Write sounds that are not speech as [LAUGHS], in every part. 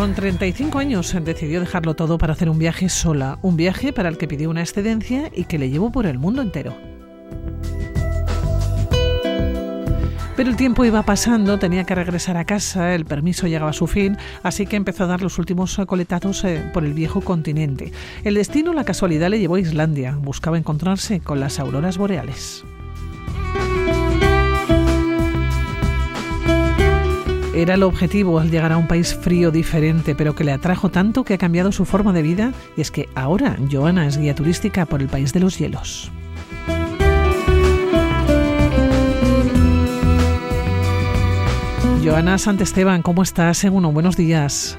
Con 35 años decidió dejarlo todo para hacer un viaje sola, un viaje para el que pidió una excedencia y que le llevó por el mundo entero. Pero el tiempo iba pasando, tenía que regresar a casa, el permiso llegaba a su fin, así que empezó a dar los últimos coletazos eh, por el viejo continente. El destino, la casualidad, le llevó a Islandia. Buscaba encontrarse con las auroras boreales. Era el objetivo al llegar a un país frío diferente, pero que le atrajo tanto que ha cambiado su forma de vida, y es que ahora Joana es guía turística por el país de los hielos. Joana Santesteban, ¿cómo estás? Uno, buenos días.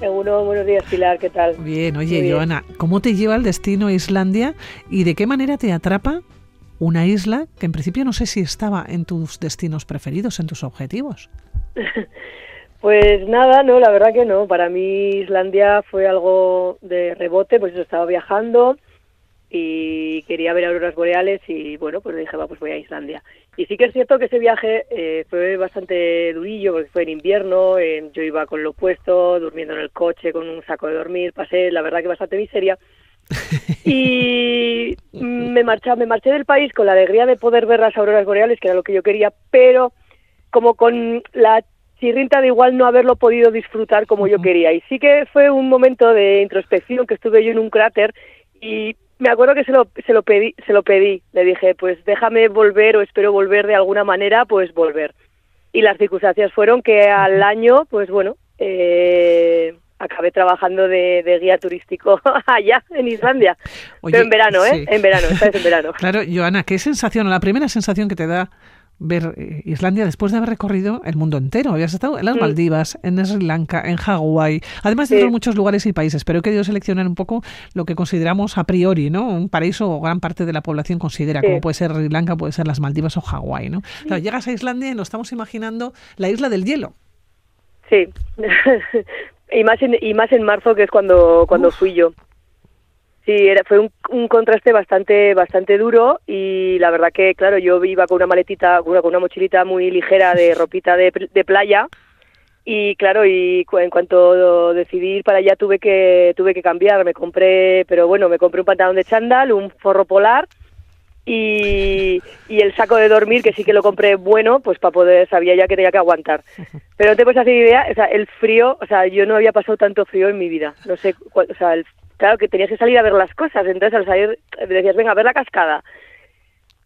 Uno, buenos días, Pilar, ¿qué tal? Bien, oye, Joana, ¿cómo te lleva el destino a Islandia y de qué manera te atrapa una isla que en principio no sé si estaba en tus destinos preferidos, en tus objetivos? [LAUGHS] Pues nada, no, la verdad que no. Para mí Islandia fue algo de rebote, pues yo estaba viajando y quería ver auroras boreales y bueno, pues dije, va, pues voy a Islandia. Y sí que es cierto que ese viaje eh, fue bastante durillo porque fue en invierno, yo iba con lo puesto, durmiendo en el coche con un saco de dormir, pasé la verdad que bastante miseria. [LAUGHS] y me marché, me marché del país con la alegría de poder ver las auroras boreales, que era lo que yo quería, pero como con la chirrinta de igual no haberlo podido disfrutar como yo quería. Y sí que fue un momento de introspección que estuve yo en un cráter y me acuerdo que se lo, se lo pedí, se lo pedí, le dije, pues déjame volver o espero volver de alguna manera, pues volver. Y las circunstancias fueron que al año, pues bueno, eh, acabé trabajando de, guía turístico [LAUGHS] allá en Islandia. Pero en verano, ¿eh? En verano, esta vez en verano. [LAUGHS] Claro, Joana, ¿qué sensación, la primera sensación que te da ver eh, Islandia después de haber recorrido el mundo entero. Habías estado en las. Maldivas, en Sri Lanka, en Hawái, además de muchos lugares y países, pero he querido seleccionar un poco lo que consideramos a priori, ¿no? Un paraíso o gran parte de la población considera, como puede ser Sri Lanka, puede ser las Maldivas o Hawái, ¿no? llegas a Islandia y nos estamos imaginando la isla del hielo. Sí, [LAUGHS] y más en, y más en marzo, que es cuando, cuando fui yo. Sí, era, fue un, contraste bastante bastante duro y la verdad que, claro, yo iba con una maletita, con una, mochilita muy ligera de ropita de, playa y claro, y en cuanto decidí ir para allá tuve que tuve que cambiar, me compré, pero bueno, me compré un pantalón de chándal, un forro polar y, y el saco de dormir que sí que lo compré bueno, pues para poder, sabía ya que tenía que aguantar. Pero no te puedes hacer idea, o sea, el frío, o sea, yo no había pasado tanto frío en mi vida, no sé, o sea, el claro, que tenías que salir a ver las cosas, entonces al salir decías, venga, a ver la cascada.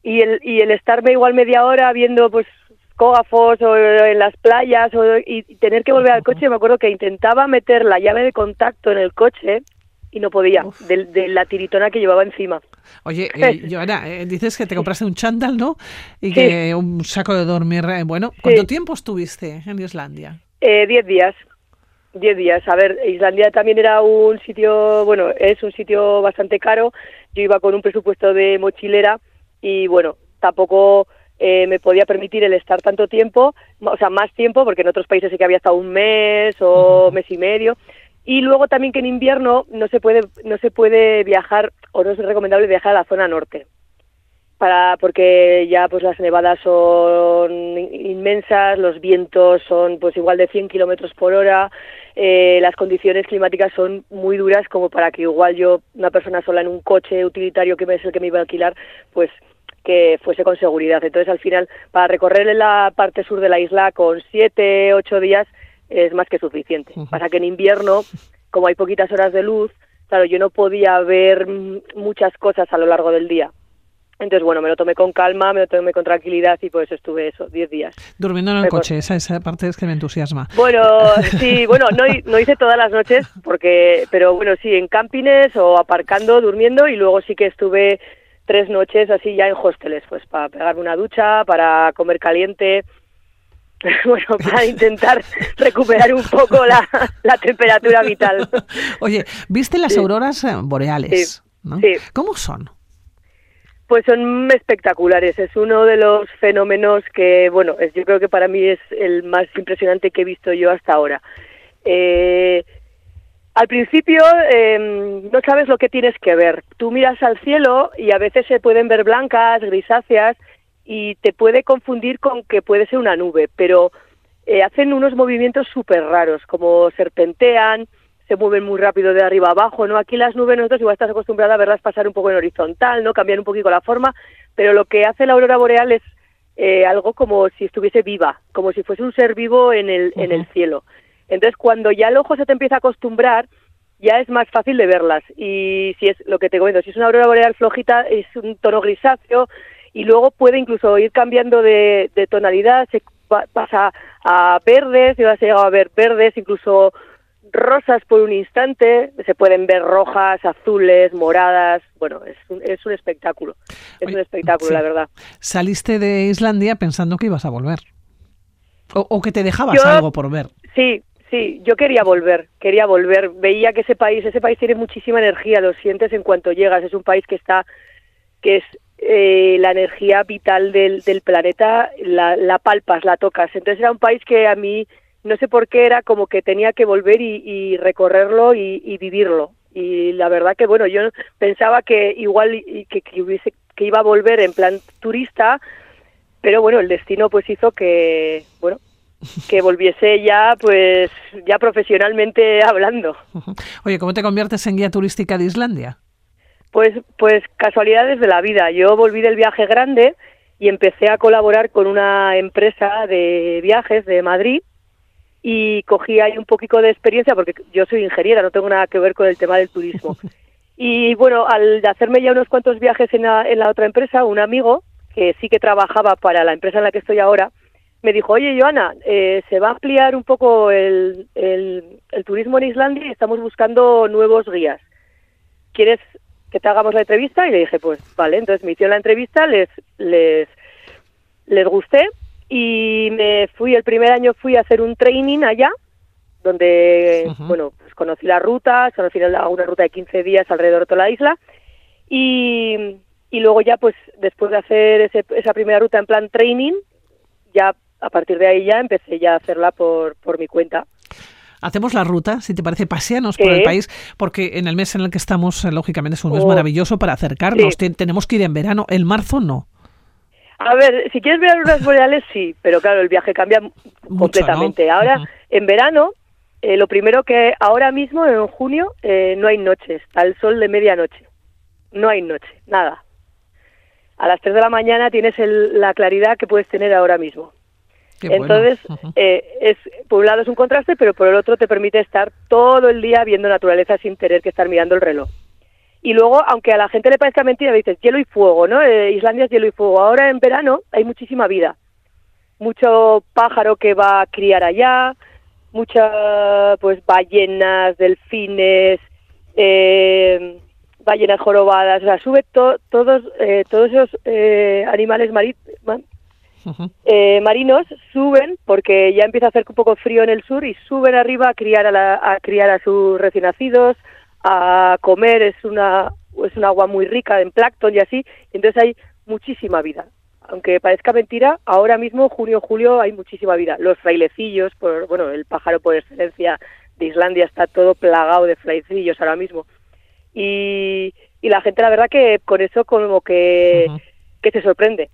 Y el, y el estarme igual media hora viendo pues cógafos o en las playas o, y tener que volver al coche, me acuerdo que intentaba meter la llave de contacto en el coche y no podía, de, la tiritona que llevaba encima. Oye, [LAUGHS] eh, Joana, eh, dices que te compraste un chándal, ¿no? Y que un saco de dormir. Eh, bueno, ¿cuánto tiempo estuviste en Islandia? Eh, diez días. Diez días. A ver, Islandia también era un sitio, bueno, es un sitio bastante caro. Yo iba con un presupuesto de mochilera y bueno, tampoco eh, me podía permitir el estar tanto tiempo, o sea, más tiempo, porque en otros países sí que había estado un mes o mes y medio. Y luego también que en invierno no se puede, no se puede viajar o no es recomendable viajar a la zona norte para porque ya pues las nevadas son inmensas, los vientos son pues igual de 100 kilómetros por hora, eh, las condiciones climáticas son muy duras como para que igual yo, una persona sola en un coche utilitario que es el que me iba a alquilar, pues que fuese con seguridad. Entonces al final para recorrer la parte sur de la isla con siete, ocho días es más que suficiente. Pasa que en invierno, como hay poquitas horas de luz, claro, yo no podía ver muchas cosas a lo largo del día entonces, bueno, me lo tomé con calma, me lo tomé con tranquilidad y pues estuve eso, 10 días. Durmiendo en el coche, esa, esa parte es que me entusiasma. Bueno, [LAUGHS] sí, bueno, no, no hice todas las noches, porque, pero bueno, sí, en campines o aparcando, durmiendo y luego sí que estuve tres noches así ya en hosteles, pues para pegarme una ducha, para comer caliente, [LAUGHS] bueno, para [LAUGHS] intentar recuperar un poco la, la, temperatura vital. Oye, ¿viste las auroras eh, boreales? sí. ¿Cómo son? Pues son espectaculares. Es uno de los fenómenos que, bueno, es, yo creo que para mí es el más impresionante que he visto yo hasta ahora. Eh, al principio em, no sabes lo que tienes que ver. Tú miras al cielo y a veces se pueden ver blancas, grisáceas y te puede confundir con que puede ser una nube, pero eh, hacen unos movimientos súper raros, como serpentean, se mueven muy rápido de arriba a abajo, ¿no? Aquí las nubes nosotros igual estás acostumbrada a verlas pasar un poco en horizontal, ¿no? Cambiar un poquito la forma, pero lo que hace la aurora boreal es eh, algo como si estuviese viva, como si fuese un ser vivo en el, en el cielo. Entonces, cuando ya el ojo se te empieza a acostumbrar, ya es más fácil de verlas. Y si es lo que te comento, si es una aurora boreal flojita, es un tono grisáceo y luego puede incluso ir cambiando de, tonalidad, se pasa a verdes, vas a llegar a ver verdes, incluso rosas por un instante, se pueden ver rojas, azules, moradas, bueno, es un, es un espectáculo, es un espectáculo, la verdad. Saliste de Islandia pensando que ibas a volver, o, que te dejabas algo por ver. Sí, sí, yo quería volver, quería volver, veía que ese país, ese país tiene muchísima energía, lo sientes en cuanto llegas, es un país que está, que es eh, la energía vital del, del planeta, la, la palpas, la tocas, entonces era un país que a mí no sé por qué era como que tenía que volver y, recorrerlo y, vivirlo. Y la verdad que, bueno, yo pensaba que igual que, que, hubiese, que iba a volver en plan turista, pero bueno, el destino pues hizo que, bueno, que volviese ya, pues, ya profesionalmente hablando. [LAUGHS] Oye, ¿cómo te conviertes en guía turística de Islandia? Pues, pues casualidades de la vida. Yo volví del viaje grande y empecé a colaborar con una empresa de viajes de Madrid y cogí ahí un poquito de experiencia porque yo soy ingeniera, no tengo nada que ver con el tema del turismo. [LAUGHS] Y bueno, al hacerme ya unos cuantos viajes en la, en la otra empresa, un amigo que sí que trabajaba para la empresa en la que estoy ahora, me dijo, oye, Joana, eh, se va a ampliar un poco el, el, el, turismo en Islandia y estamos buscando nuevos guías. ¿Quieres que te hagamos la entrevista? Y le dije, pues vale, entonces me hicieron la entrevista, les, les, les gusté y me fui, el primer año fui a hacer un training allá, donde, bueno, pues conocí la ruta, conocí una ruta de 15 días alrededor de toda la isla, y, y luego ya, pues, después de hacer ese, esa primera ruta en plan training, ya a partir de ahí ya empecé ya a hacerla por, por mi cuenta. Hacemos la ruta, si te parece, paseanos por el país, porque en el mes en el que estamos, eh, lógicamente, es un mes oh. maravilloso para acercarnos. tenemos que ir en verano, el marzo no. A ver, si quieres ver auroras [LAUGHS] boreales, sí, pero claro, el viaje cambia completamente. Ahora, en verano, eh, lo primero que ahora mismo, en junio, eh, no hay noches, está el sol de medianoche. No hay noche, nada. A las 3 de la mañana tienes la claridad que puedes tener ahora mismo. Entonces, eh, es, por un lado es un contraste, pero por el otro te permite estar todo el día viendo naturaleza sin tener que estar mirando el reloj. Y luego, aunque a la gente le parezca mentira, dices hielo y fuego, ¿no? Eh, Islandia es hielo y fuego. Ahora en verano hay muchísima vida. Mucho pájaro que va a criar allá, muchas pues ballenas, delfines, eh, ballenas jorobadas, o sea, sube todos, eh, todos esos animales marinos suben porque ya empieza a hacer un poco frío en el sur y suben arriba a criar a, a criar a sus recién nacidos, a comer, es una es un agua muy rica en plancton y así, entonces hay muchísima vida. Aunque parezca mentira, ahora mismo, junio, julio, hay muchísima vida. Los frailecillos, por, bueno, el pájaro por excelencia de Islandia está todo plagado de frailecillos ahora mismo. Y, y la gente, la verdad, que con eso como que, que se sorprende.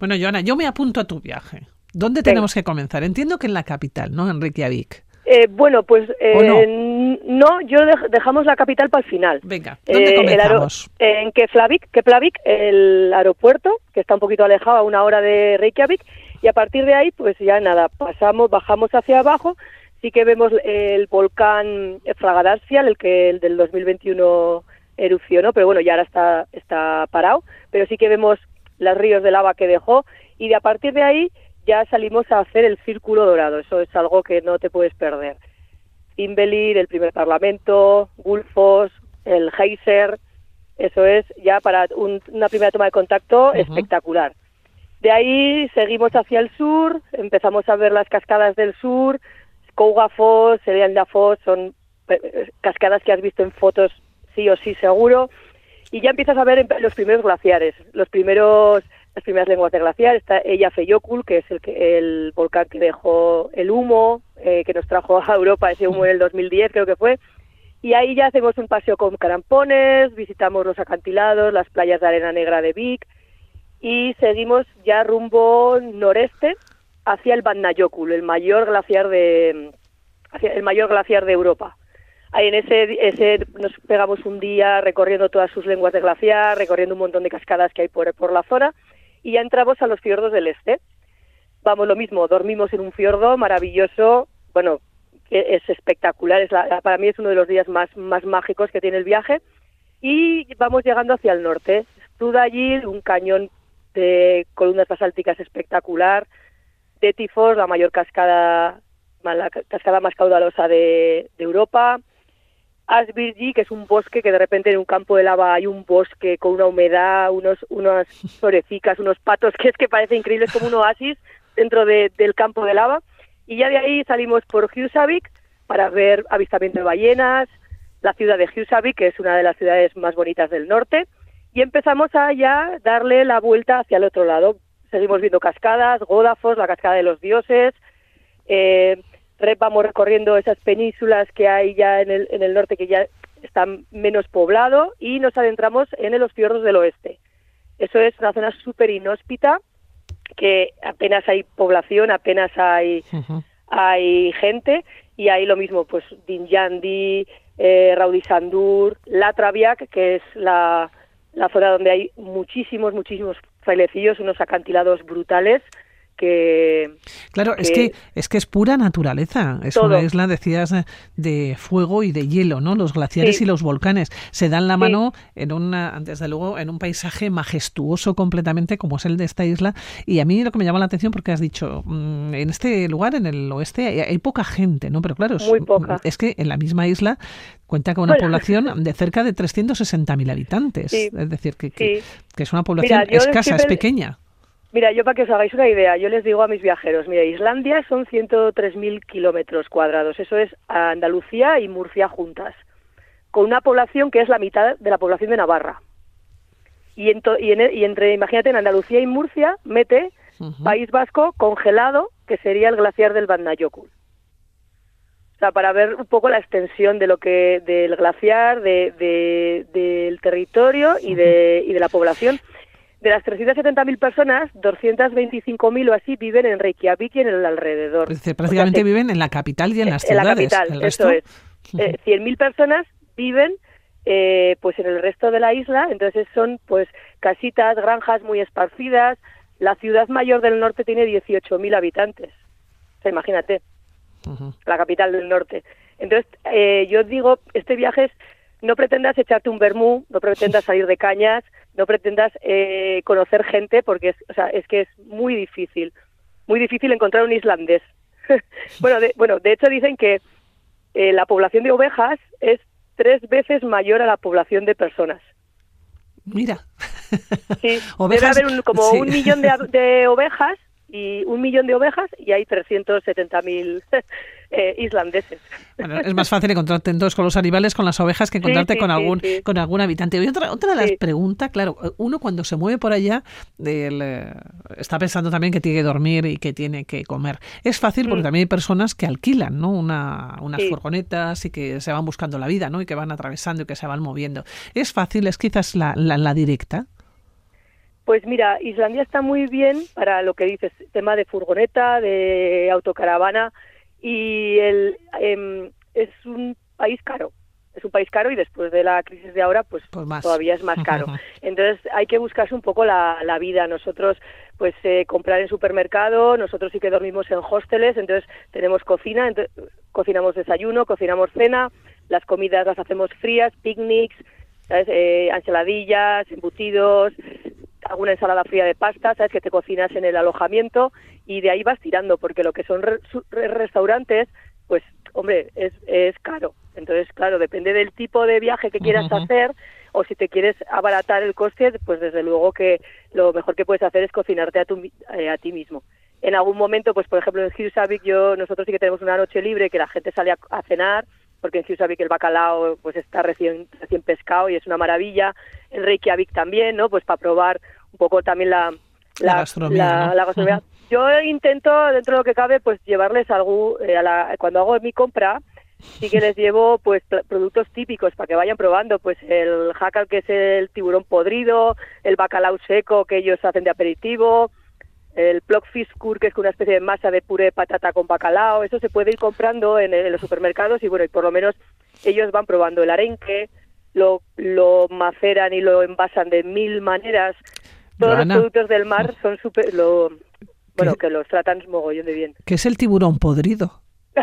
Bueno, Joana, yo me apunto a tu viaje. ¿Dónde tenemos que comenzar? Entiendo que en la capital, ¿no? En Reykjavik. Eh, bueno, pues eh, no? yo dejamos la capital para el final. Venga, ¿dónde eh, comenzamos? en Keflavik, Keflavik, el aeropuerto, que está un poquito alejado a una hora de Reykjavik, y a partir de ahí, pues ya nada, pasamos, bajamos hacia abajo, sí que vemos el volcán Fragadarsial, el que el del 2021 erupcionó, pero bueno, ya ahora está, está parado, pero sí que vemos los ríos de lava que dejó, y de a partir de ahí ya salimos a hacer el círculo dorado. Eso es algo que no te puedes perder. Imbelir, el primer parlamento, Gulfos, el Geyser, eso es ya para una primera toma de contacto espectacular. De ahí seguimos hacia el sur, empezamos a ver las cascadas del sur, Skougafos, Foss, son eh, cascadas que has visto en fotos sí o sí seguro, y ya empiezas a ver los primeros glaciares, los primeros las primeras lenguas de glaciar. Está ella Feyokul, que es el, el volcán que dejó el humo, eh, que nos trajo a Europa ese humo en el 2010, creo que fue. Y ahí ya hacemos un paseo con carampones, visitamos los acantilados, las playas de arena negra de Vic y seguimos ya rumbo noreste hacia el Vatnajökull, el mayor glaciar de hacia el mayor glaciar de Europa. Ahí en ese, ese nos pegamos un día recorriendo todas sus lenguas de glaciar, recorriendo un montón de cascadas que hay por, por la zona y ya entramos a los fiordos del este. Vamos lo mismo, dormimos en un fiordo maravilloso, bueno, es espectacular, es para mí es uno de los días más, más mágicos que tiene el viaje y vamos llegando hacia el norte. allí un cañón de columnas basálticas espectacular, de Tifos, la mayor cascada, la cascada más caudalosa de, Europa, Asbirji, que es un bosque que de repente en un campo de lava hay un bosque con una humedad, unos, unas [LAUGHS] florecicas, unos patos, que es que parece increíble, es como un oasis dentro del campo de lava. Y ya de ahí salimos por Husavik para ver avistamiento de ballenas, la ciudad de Husavik, que es una de las ciudades más bonitas del norte, y empezamos a ya darle la vuelta hacia el otro lado. Seguimos viendo cascadas, Godafos, la cascada de los dioses, eh, vamos recorriendo esas penínsulas que hay ya en el, en el norte que ya están menos poblado y nos adentramos en los fiordos del oeste. Eso es una zona súper inhóspita, que apenas hay población, apenas hay, hay gente, y hay lo mismo, pues Dinjandi, eh, Raudisandur, Latraviak, que es la, la zona donde hay muchísimos, muchísimos failecillos, unos acantilados brutales, claro es que es que es pura naturaleza. Es una isla decías de fuego y de hielo no los glaciares y los volcanes. Se dan la mano en una desde luego en un paisaje majestuoso completamente como es el de esta isla. Y a mí lo que me llama la atención porque has dicho mm, en este lugar en el oeste hay, poca gente no pero claro es, que en la misma isla cuenta con una población [LAUGHS] de cerca de 360.000 habitantes. Es decir que, que, es una población escasa es pequeña Mira, yo para que os hagáis una idea, yo les digo a mis viajeros, mira, Islandia son 103.000 kilómetros cuadrados, eso es Andalucía y Murcia juntas, con una población que es la mitad de la población de Navarra. Y, y, entre, imagínate, en Andalucía y Murcia mete País Vasco congelado, que sería el glaciar del Vatnajökull. O sea, para ver un poco la extensión de lo que del glaciar, de, del territorio y de, y de la población de las 370.000 personas, 225.000 o así viven en Reykjavik y en el alrededor. prácticamente viven en la capital y en las ciudades. En la capital, eso es. 100.000 eh, personas viven eh, pues en el resto de la isla, entonces son pues casitas, granjas muy esparcidas. La ciudad mayor del norte tiene 18.000 habitantes. O sea, imagínate, la capital del norte. Entonces, eh, yo digo, este viaje es, no pretendas echarte un vermú, no pretendas [LAUGHS] salir de cañas, no pretendas eh, conocer gente porque es, o sea, es que es muy difícil, muy difícil encontrar un islandés. [LAUGHS] bueno, de, bueno, de hecho dicen que eh, la población de ovejas es tres veces mayor a la población de personas. Mira. Sí, [LAUGHS] debe haber como un millón de, de ovejas y un millón de ovejas y hay 370.000 [LAUGHS] eh, islandeses. Bueno, es más fácil encontrarte entonces con los animales, con las ovejas, que encontrarte con algún con algún habitante. Y otra, otra de las preguntas, claro, uno cuando se mueve por allá eh, está pensando también que tiene que dormir y que tiene que comer. Es fácil porque mm. también hay personas que alquilan ¿no? Una, unas furgonetas y que se van buscando la vida ¿no? y que van atravesando y que se van moviendo. ¿Es fácil? ¿Es quizás la, la, la directa? Pues mira, Islandia está muy bien para lo que dices, tema de furgoneta, de autocaravana y el, em, es un país caro. Es un país caro y después de la crisis de ahora, pues, pues todavía es más [LAUGHS] caro. Entonces hay que buscarse un poco la, la vida. Nosotros, pues eh, comprar en supermercado, nosotros sí que dormimos en hosteles, entonces tenemos cocina, entonces, cocinamos desayuno, cocinamos cena, las comidas las hacemos frías, picnics, ¿sabes? Eh, ensaladillas, embutidos, alguna ensalada fría de pasta, sabes que te cocinas en el alojamiento y de ahí vas tirando, porque lo que son restaurantes, pues hombre, es, es caro. Entonces, claro, depende del tipo de viaje que quieras hacer o si te quieres abaratar el coste, pues desde luego que lo mejor que puedes hacer es cocinarte a, tu, eh, a ti mismo. En algún momento, pues por ejemplo en Husavik, yo, nosotros sí que tenemos una noche libre que la gente sale a cenar porque en Husavik el bacalao pues está recién recién pescado y es una maravilla. En Reykjavik también, ¿no? Pues para probar un poco también la, la, gastronomía. Yo intento, dentro de lo que cabe, pues llevarles algo, eh, a la, cuando hago mi compra, sí que les llevo pues productos típicos para que vayan probando, pues el jacal que es el tiburón podrido, el bacalao seco que ellos hacen de aperitivo, el Plockfiskur, que es una especie de masa de puré de patata con bacalao, eso se puede ir comprando en, en los supermercados y bueno, y por lo menos ellos van probando el arenque, lo, lo maceran y lo envasan de mil maneras. Todos Joana. los productos del mar son súper, lo, bueno, que los tratan mogollón de bien. ¿Qué es el tiburón podrido? [LAUGHS]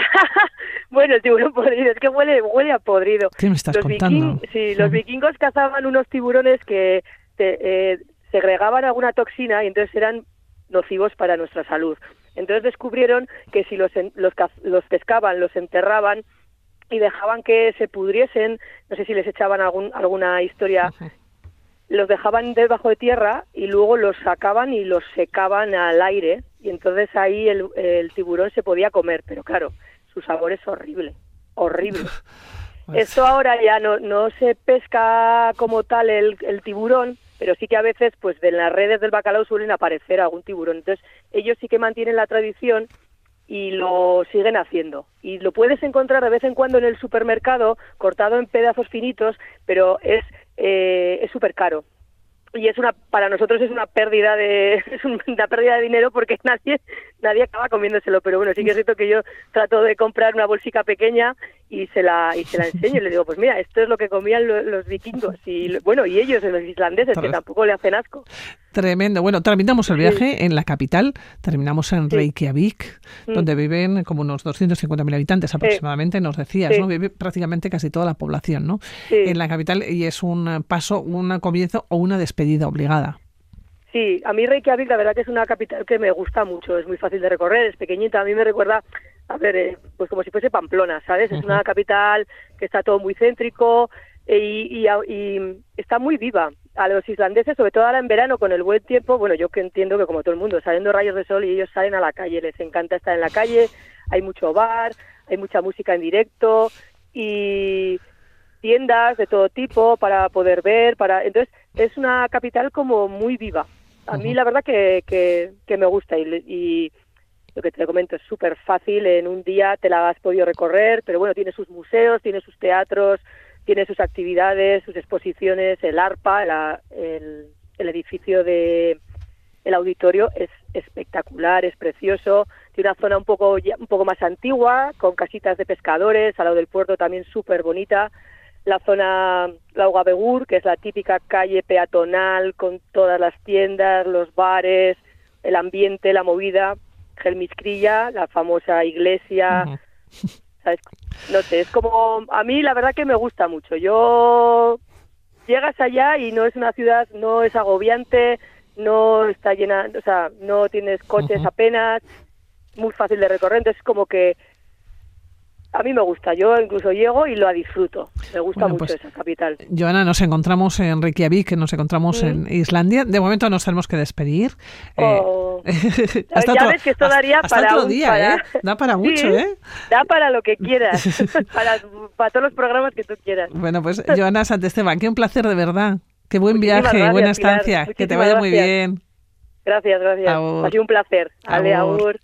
bueno, el tiburón podrido, es que huele, huele a podrido. ¿Qué me estás los contando? viking- sí, los vikingos cazaban unos tiburones que te- eh, segregaban alguna toxina y entonces eran nocivos para nuestra salud. Entonces descubrieron que si los, los, los pescaban, los enterraban y dejaban que se pudriesen, no sé si les echaban algún, alguna historia, los dejaban debajo de tierra y luego los sacaban y los secaban al aire y entonces ahí el, el tiburón se podía comer, pero claro, su sabor es horrible, horrible. [LAUGHS] Pues- Esto ahora ya no, no se pesca como tal el, el tiburón, pero sí que a veces pues de las redes del bacalao suelen aparecer algún tiburón. Entonces ellos sí que mantienen la tradición y lo siguen haciendo. Y lo puedes encontrar de vez en cuando en el supermercado cortado en pedazos finitos, pero es eh, es súper caro. Y es una para nosotros es una pérdida de [LAUGHS] es un- una pérdida de dinero porque [LAUGHS] nadie nadie acaba comiéndoselo, pero bueno, sí que es cierto que yo trato de comprar una bolsica pequeña y se la y se la [LAUGHS] enseño y le digo, pues mira, esto es lo que comían lo- los vikingos y bueno, y ellos los islandeses que tampoco le hacen asco. Tremendo. Bueno, terminamos el viaje en la capital, terminamos en Sí. Reykjavik, Mm. donde viven como unos 250.000 habitantes aproximadamente, nos decías. ¿no? Vive prácticamente casi toda la población, ¿no? En la capital y es un paso, un comienzo o una despedida obligada. Sí, a mí Reykjavik la verdad que es una capital que me gusta mucho, es muy fácil de recorrer, es pequeñita, a mí me recuerda, a ver, eh, pues como si fuese Pamplona, ¿sabes? Es una capital que está todo muy céntrico eh, y, y, y está muy viva. A los islandeses, sobre todo ahora en verano con el buen tiempo, bueno, yo que entiendo que como todo el mundo, saliendo rayos de sol y ellos salen a la calle, les encanta estar en la calle, hay mucho bar, hay mucha música en directo y tiendas de todo tipo para poder ver, para entonces es una capital como muy viva. A mí la verdad que, que, que me gusta y, y lo que te comento es súper fácil, en un día te la has podido recorrer, pero bueno, tiene sus museos, tiene sus teatros, tiene sus actividades, sus exposiciones, el ARPA, la- el, edificio de el auditorio es espectacular, es precioso, tiene una zona un poco un poco más antigua, con casitas de pescadores, al lado del puerto también súper bonita, la zona Laugabegur, que es la típica calle peatonal con todas las tiendas, los bares, el ambiente, la movida, Gelmiskrilla, la famosa iglesia. No sé, es como a mí la verdad que me gusta mucho. Yo llegas allá y no es una ciudad, no es agobiante, no está llena, o sea, no tienes coches apenas, muy fácil de recorrer, entonces como que a mí me gusta, yo incluso llego y lo disfruto. Me gusta Bueno, mucho pues, esa capital. Joana, nos encontramos en Reykjavik, nos encontramos Mm. en Islandia. De momento nos tenemos que despedir. Oh. Eh, Ya [LAUGHS] hasta otro- ves que esto daría hasta para otro un- día, para- ¿eh? Da para [LAUGHS] Sí, mucho, ¿eh? Da para lo que quieras, [LAUGHS] para, para todos los programas que tú quieras. Bueno, pues Joana Santesteban, qué un placer de verdad. Qué buen Muchísimas viaje, gracias, buena Pilar. estancia. Que te vaya muy gracias. bien. Gracias, gracias. Agur. Ha sido un placer. Ale, Agur. agur.